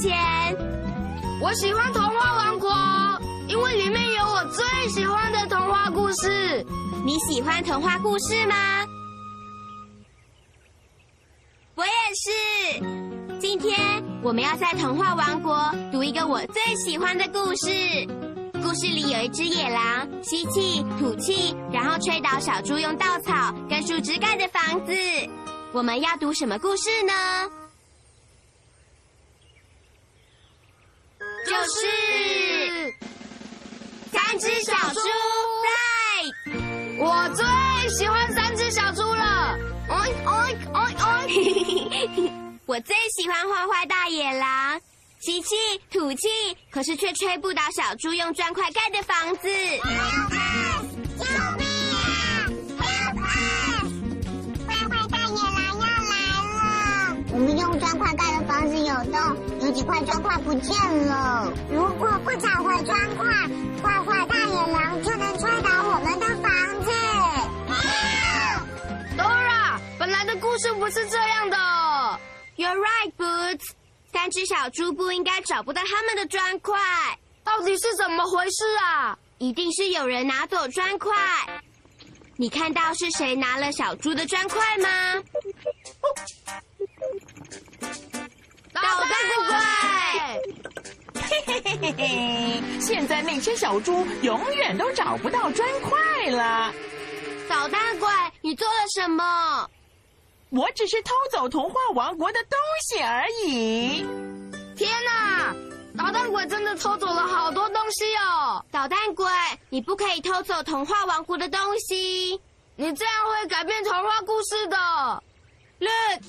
前。我喜欢童话王国，因为里面有我最喜欢的童话故事。你喜欢童话故事吗？我也是。今天我们要在童话王国读一个我最喜欢的故事。故事里有一只野狼，吸气、吐气，然后吹倒小猪用稻草跟树枝盖的房子。我们要读什么故事呢？我最喜欢坏坏大野狼，吸气吐气，可是却吹不倒小猪用砖块盖的房子。救命啊！Help us！坏坏大野狼要来了！我们用砖块盖的房子有洞，有几块砖块不见了。如果不找回砖块，坏坏大野狼就能吹倒我们的房子。Dora，本来的故事不是这 right, Boots。三只小猪不应该找不到他们的砖块，到底是怎么回事啊？一定是有人拿走砖块。你看到是谁拿了小猪的砖块吗？捣蛋鬼！嘿嘿嘿嘿嘿！现在那些小猪永远都找不到砖块了。捣蛋鬼，你做了什么？我只是偷走童话王国的东西而已。天哪！捣蛋鬼真的偷走了好多东西哦！捣蛋鬼，你不可以偷走童话王国的东西。你这样会改变童话故事的。Look，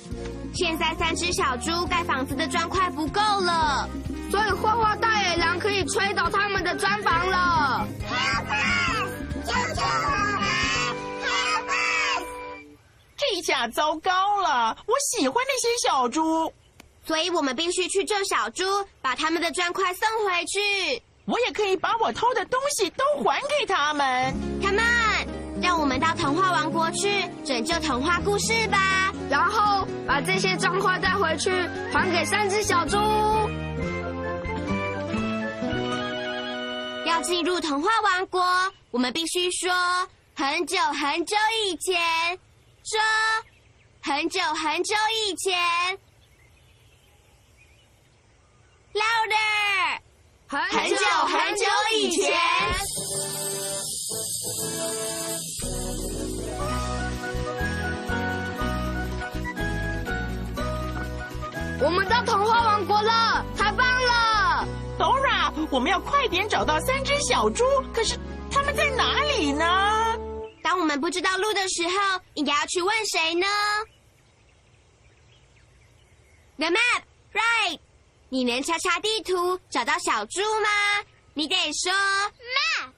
现在三只小猪盖房子的砖块不够了，所以坏坏大野狼可以吹倒他们的砖房了。Help us！救救我这下糟糕了！我喜欢那些小猪，所以我们必须去救小猪，把他们的砖块送回去。我也可以把我偷的东西都还给他们。Come on，让我们到童话王国去拯救童话故事吧。然后把这些砖块带回去，还给三只小猪。要进入童话王国，我们必须说很久很久以前，说很久很久以前，louder。很很久很久以前，我们到童话王国了，太棒了！Dora，我们要快点找到三只小猪，可是他们在哪里呢？当我们不知道路的时候，应该要去问谁呢？The map, right？你能查查地图找到小猪吗？你得说 map。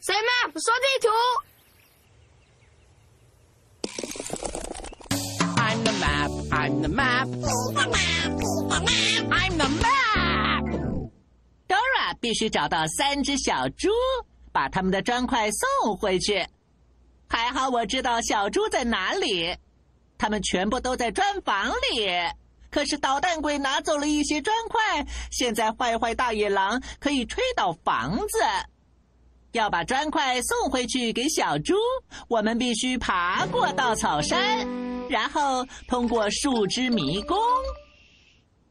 谁 map 说地图？I'm the map. I'm the map. I'm the map. Dora 必须找到三只小猪，把他们的砖块送回去。还好我知道小猪在哪里，他们全部都在砖房里。可是捣蛋鬼拿走了一些砖块，现在坏坏大野狼可以吹倒房子。要把砖块送回去给小猪，我们必须爬过稻草山，然后通过树枝迷宫。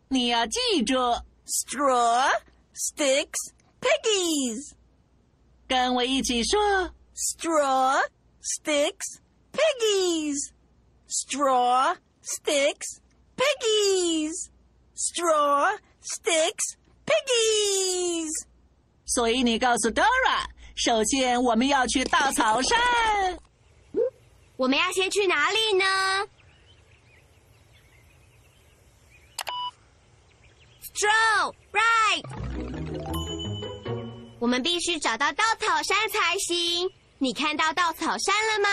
你要记住，straw, sticks, piggies. 跟我一起说。 Straw, sticks, piggies. Straw, sticks, piggies. Straw, sticks, piggies. 所以你告诉 Dora，首先我们要去稻草山。我们要先去哪里呢？Straw, right。 我们必须找到稻草山才行。你看到稻草山了吗？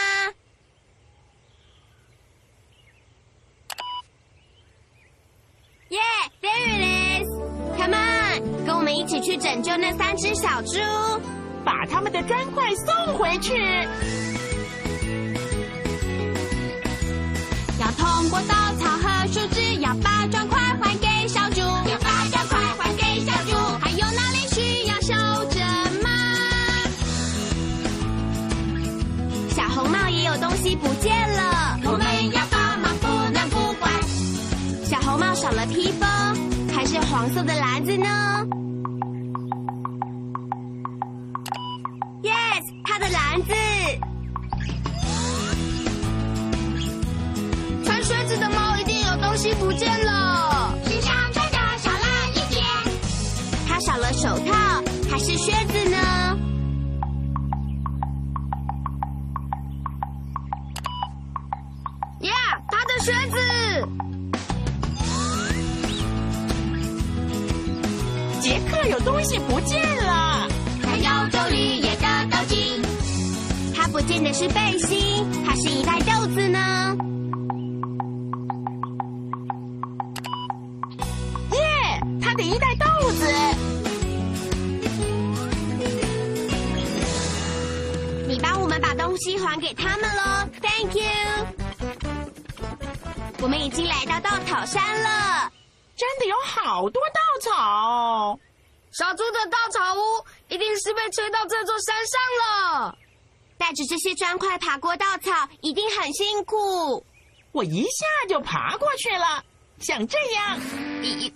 耶、yeah,，there it is！Come on，跟我们一起去拯救那三只小猪。把他们的砖块送回去。要通过稻草和树枝，要把砖块不见了，我们要帮忙，不能不管。小红帽少了披风，还是黄色的篮子呢？Yes，他的篮子。穿靴子的猫一定有东西不见了。身上穿的少了一点，他少了手套还是靴子西不见了。还有周绿叶的斗巾，他不见的是背心，还是一袋豆子呢？耶，他的一袋豆子。你帮我们把东西还给他们喽，Thank you。我们已经来到稻草山了，真的有好多稻草。小猪的稻草屋一定是被吹到这座山上了。带着这些砖块爬过稻草，一定很辛苦。我一下就爬过去了，像这样。一、一、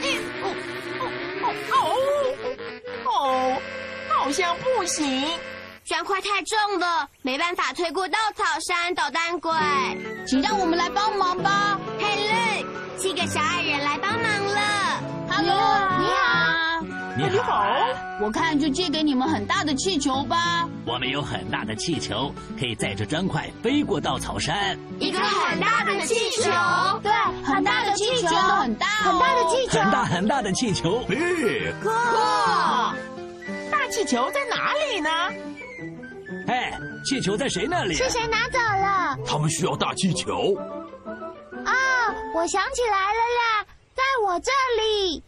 一、哦、哦、哦、哦，好像不行。砖块太重了，没办法推过稻草山。捣蛋鬼，请让我们来帮忙吧。嘿，绿，七个小矮人来帮忙了。Hello，你好。你好，我看就借给你们很大的气球吧。我们有很大的气球，可以载着砖块飞过稻草山。一个很大的气球，对，很大的气球，真的很大、哦，很大的气球，很大很大的气球。咦，哥！大气球在哪里呢？哎，气球在谁那里？是谁拿走了？他们需要大气球。啊，我想起来了啦，在我这里。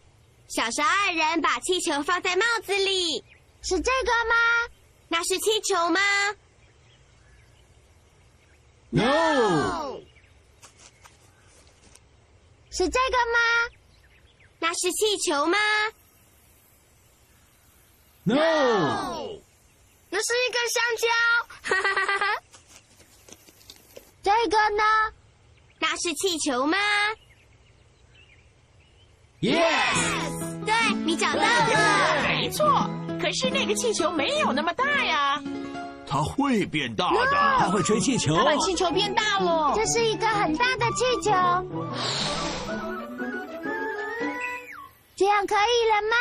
小蛇二人把气球放在帽子里，是这个吗？那是气球吗 No，是这个吗？那是气球吗 No，那是一根香蕉。哈哈哈哈！这个呢？那是气球吗。没错，可是那个气球没有那么大呀。它会变大的，它会吹气球。它把气球变大了。这是一个很大的气球，这样可以了吗？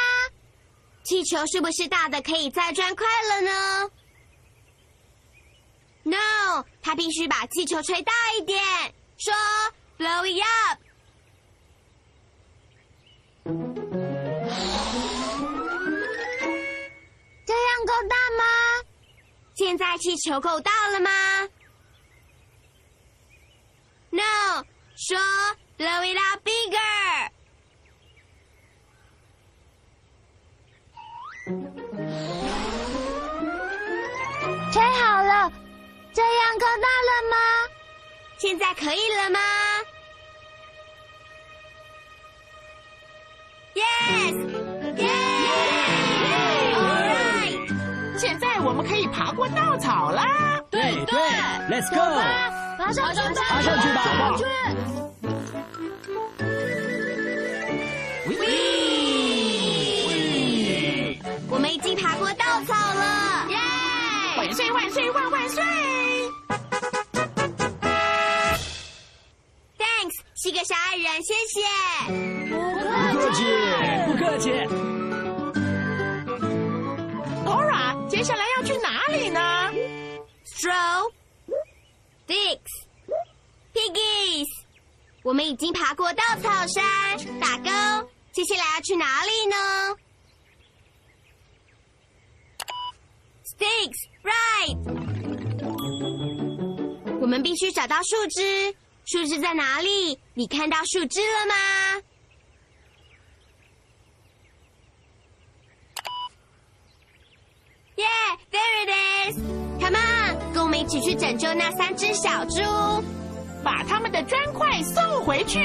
气球是不是大的可以再转快了呢？No，它必须把气球吹大一点。说，blow it up。现在气球够大了吗？No，说 blow it up bigger。吹好了，这样够大了吗？现在可以了吗过稻草啦。对对，Let's go，爬上去，爬上爬上去吧。我们已经爬过稻草了，耶！万岁万岁万万岁！Thanks，七个小矮人，谢谢。不客气，不客气。Piggies，我们已经爬过稻草山，打勾。接下来要去哪里呢？Sticks, right。我们必须找到树枝，树枝在哪里？你看到树枝了吗？耶、t h e r e it is！Come on，跟我们一起去拯救那三只小猪。把他们的砖块送回去。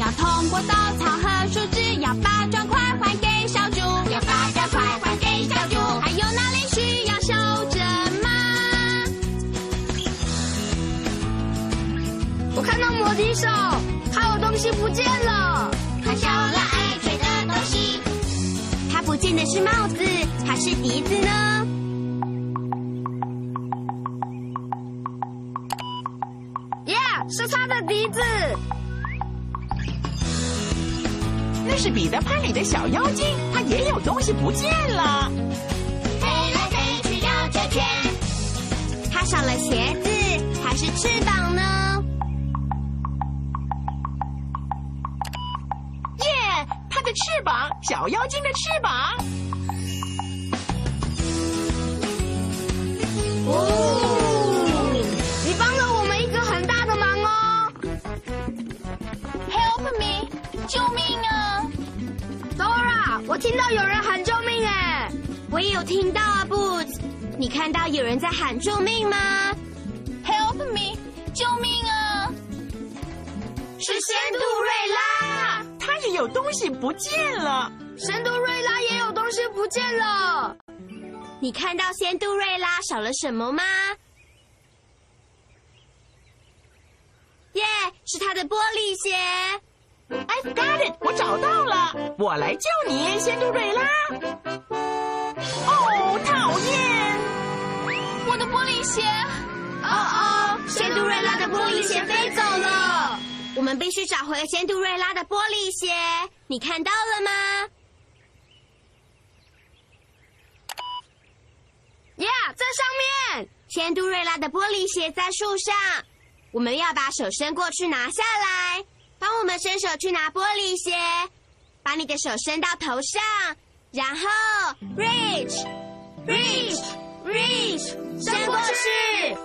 要通过稻草和树枝，要把砖块还给小猪，要把砖块还给小猪。还有哪里需要修整吗？我看到摩笛手，还有东西不见了。他少了爱吹的东西。他不见的是帽子，还是笛子呢？是彼得潘里的小妖精，它也有东西不见了。飞来飞去绕着圈，它少了鞋子，还是翅膀呢？耶，它的翅膀，小妖精的翅膀。听到有人喊救命哎！我也有听到啊，Boots。你看到有人在喊救命吗？Help me！救命啊！是仙杜瑞拉，它也有东西不见了。仙杜瑞拉也有东西不见了。你看到仙杜瑞拉少了什么吗？耶、是他的玻璃鞋。I've got it，我找到了，我来救你，仙杜瑞拉。哦，讨厌！我的玻璃鞋！哦哦，仙杜瑞拉的玻璃鞋飞走了。我们必须找回仙杜瑞拉的玻璃鞋，你看到了吗？呀在上面！仙杜瑞拉的玻璃鞋在树上，我们要把手伸过去拿下来。帮我们伸手去拿玻璃鞋，把你的手伸到头上，然后 reach reach reach 伸过去。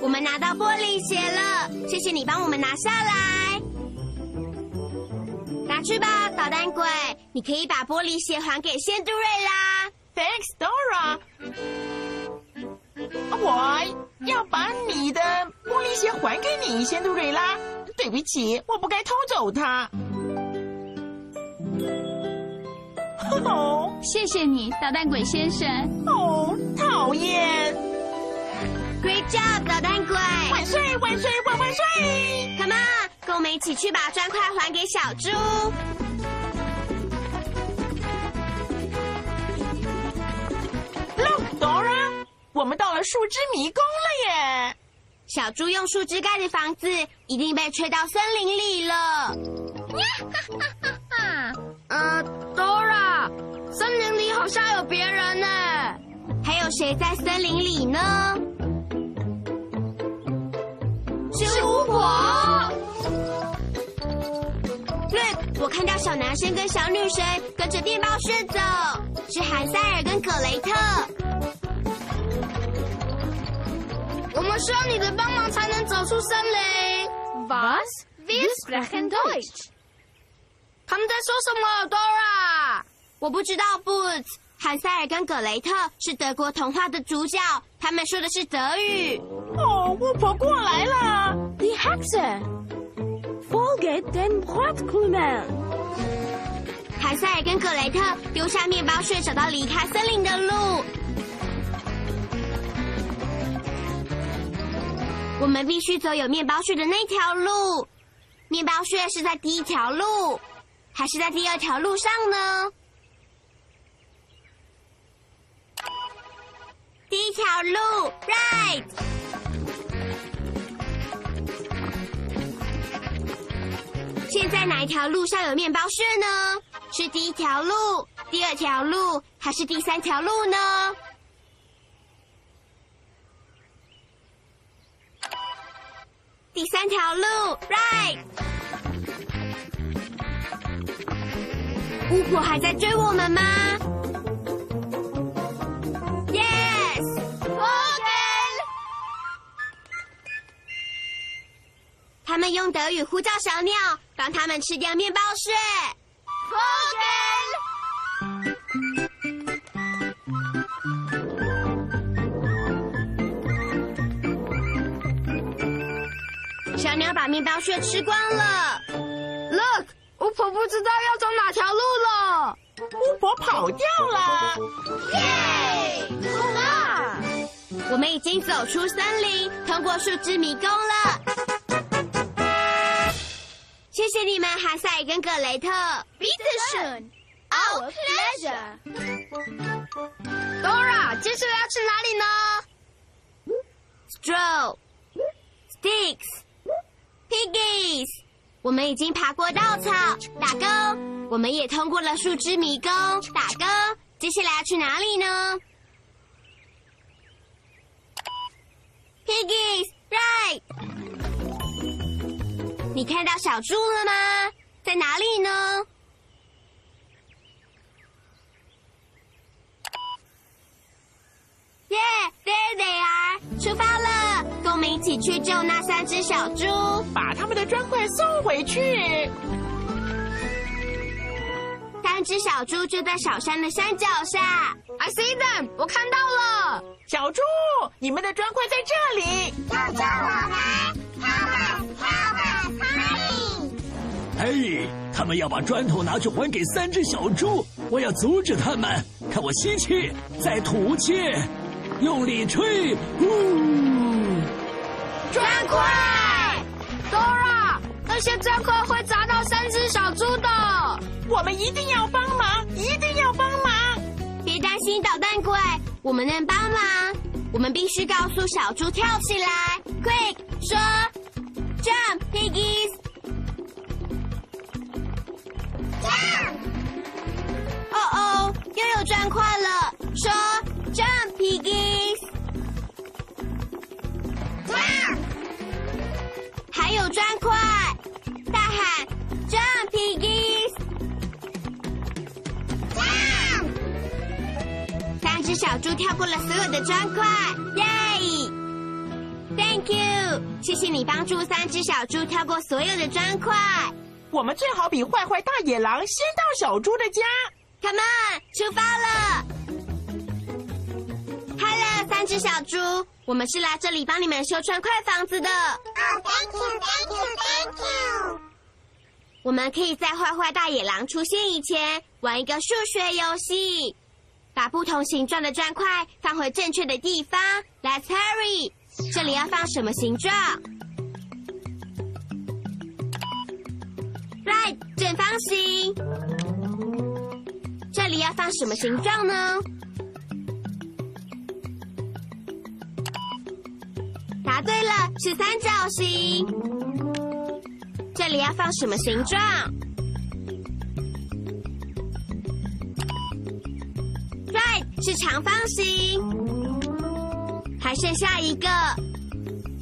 我们拿到玻璃鞋了，谢谢你帮我们拿下来。拿去吧，捣蛋鬼！你可以把玻璃鞋还给仙杜瑞拉。Thanks, Dora。我要把你的玻璃鞋还给你，仙杜瑞拉。对不起，我不该偷走它。哦谢谢你，捣蛋鬼先生。哦，讨厌！Great job，捣蛋鬼万岁万岁万万岁！！Come on，跟我们一起去把砖块还给小猪。我们到了树枝迷宫了耶！小猪用树枝盖的房子一定被吹到森林里了。呃，Dora，森林里好像有别人呢。还有谁在森林里呢？是巫婆。Look，我看到小男生跟小女生跟着电报穴走，是韩塞尔跟葛雷特。们需要你的帮忙才能走出森林。Was? Wir sprechen Deutsch. 他们在说什么，Dora？我不知道，Boots。韩塞尔跟葛雷特是德国童话的主角，他们说的是德语。哦，巫婆过来了。Die Hexe. Folge den Brotkrümeln. 韩塞尔跟葛雷特丢下面包屑，找到离开森林的路。我们必须走有面包屑的那条路。面包屑是在第一条路，还是在第二条路上呢？第一条路，right。现在哪一条路上有面包屑呢？是第一条路、第二条路，还是第三条路呢？第三条路，right。巫婆还在追我们吗？Yes，他们用德语呼叫小鸟，帮他们吃掉面包屑。小鸟把面包屑吃光了。Look，巫婆不知道要走哪条路了。巫婆跑掉了。耶！哇！我们已经走出森林，通过树枝迷宫了。谢谢你们，哈赛跟格雷特。Be the schön。Our pleasure。Dora，接下来要去哪里呢？Stroll, sticks, piggies。我们已经爬过稻草，打勾。我们也通过了树枝迷宫，打勾。接下来要去哪里呢？Piggies, right。你看到小猪了吗？在哪里呢？耶、yeah,，There they are！出发，去救那三只小猪。把他们的砖块送回去。三只小猪就在小山的山脚下。？I see them，我看到了。小猪，你们的砖块在这里。救救我们！Help! Help! Hurry! 嘿，他们要把砖头拿去还给三只小猪，我要阻止他们。看我吸气，再吐气，用力吹，呼！砖块，Dora，那些砖块会砸到三只小猪的。我们一定要帮忙，一定要帮忙！别担心，捣蛋鬼，我们能帮忙。我们必须告诉小猪跳起来，Quick，说，Jump, piggies。Jump! 哦哦，又有砖块了，说，Jump, piggies。砖块，大喊，Jump, piggies。Jump! 三只小猪跳过了所有的砖块，耶！Thank you，谢谢你帮助三只小猪跳过所有的砖块。我们最好比坏坏大野狼先到小猪的家。Come on，出发了！Hello，三只小猪，我们是来这里帮你们修砖块房子的。Oh, thank you, thank you, thank you! 我们可以在坏坏大野狼出现以前玩一个数学游戏，把不同形状的砖块放回正确的地方。Let's hurry！这里要放什么形状？Right，正方形。这里要放什么形状呢？答对了，是三角形。这里要放什么形状？Right，是长方形。还剩下一个，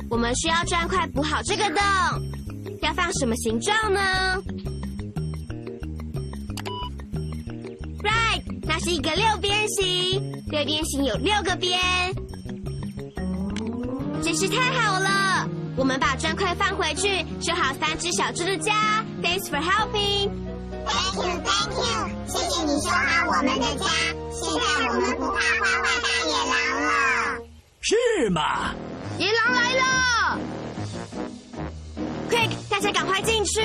我们需要砖块补好这个洞。要放什么形状呢？Right，那是一个六边形。六边形有六个边，真是太好了！我们把砖块放回去，修好三只小猪的家。Thanks for helping。Thank you, thank you！谢谢你修好我们的家，现在我们不怕花花大野狼了。是吗？野狼来了！Quick，大家赶快进去！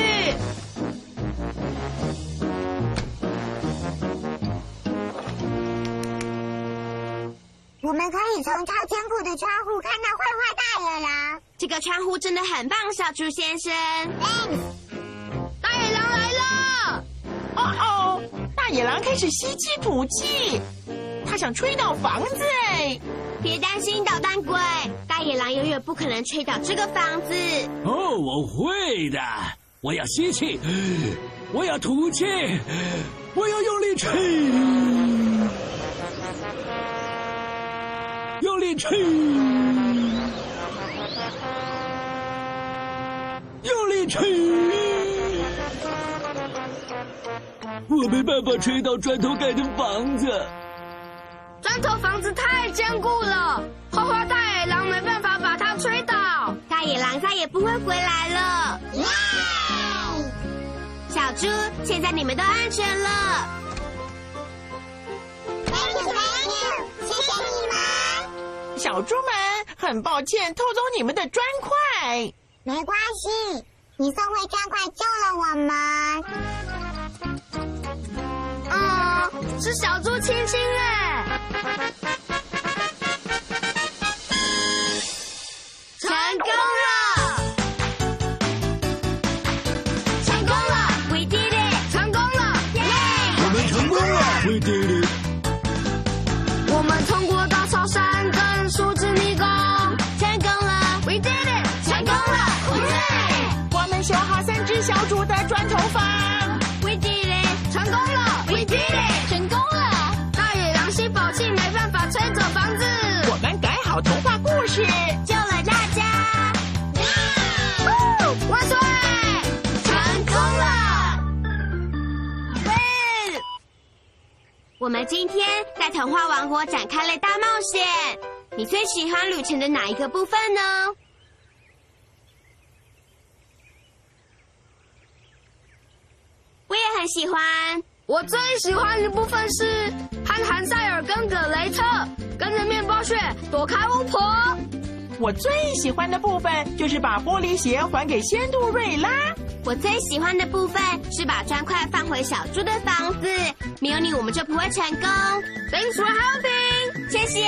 我们可以从超坚固的窗户看到坏坏大野狼。这个窗户真的很棒，小猪先生。大野狼来了！哦哦，大野狼开始吸气吐气，他想吹倒房子哎！别担心，捣蛋鬼，大野狼永远不可能吹倒这个房子。哦，我会的。我要吸气，我要吐气，我要用力吹，用力吹，用力吹。我没办法吹到砖头盖的房子。砖头房子太坚固了，花花大野狼没办法把它吹倒。大野狼再也不会回来了。哇！小猪，现在你们都安全了。小猪们，很抱歉偷走你们的砖块。没关系，你送回砖块救了我们。嗯，是小猪亲亲我们今天在童话王国展开了大冒险。你最喜欢旅程的哪一个部分呢？我也很喜欢。我最喜欢的部分是和韩塞尔跟葛雷特跟着面包屑躲开巫婆。我最喜欢的部分就是把玻璃鞋还给仙杜瑞拉。我最喜欢的部分是把砖块放回小猪的房子。没有你，我们就不会成功。Thanks for helping。谢谢。